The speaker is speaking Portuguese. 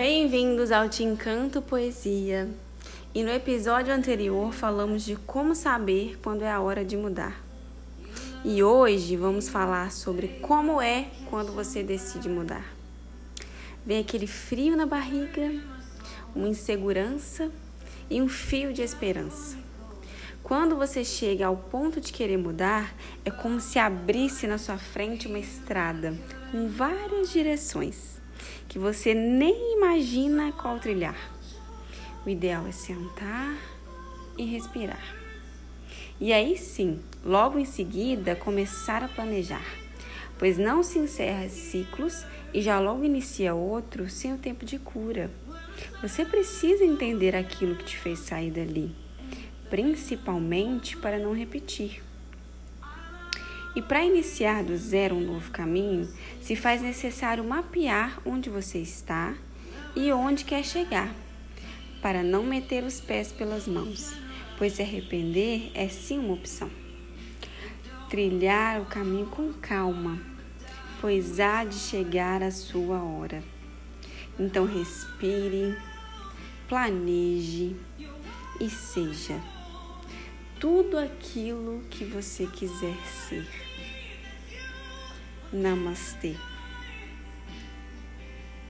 Bem-vindos ao Te Encanto Poesia. E no episódio anterior falamos de como saber quando é a hora de mudar. E hoje vamos falar sobre como é quando você decide mudar. Vem aquele frio na barriga, uma insegurança e um fio de esperança. Quando você chega ao ponto de querer mudar, é como se abrisse na sua frente uma estrada com várias direções que você nem imagina qual trilhar. O ideal é sentar e respirar. E aí sim, logo em seguida, começar a planejar, pois não se encerra ciclos e já logo inicia outro sem o tempo de cura. Você precisa entender aquilo que te fez sair dali, principalmente para não repetir. E para iniciar do zero um novo caminho, se faz necessário mapear onde você está e onde quer chegar, para não meter os pés pelas mãos, pois se arrepender é sim uma opção. Trilhar o caminho com calma, pois há de chegar a sua hora. Então respire, planeje e seja tudo aquilo que você quiser ser. Namastê.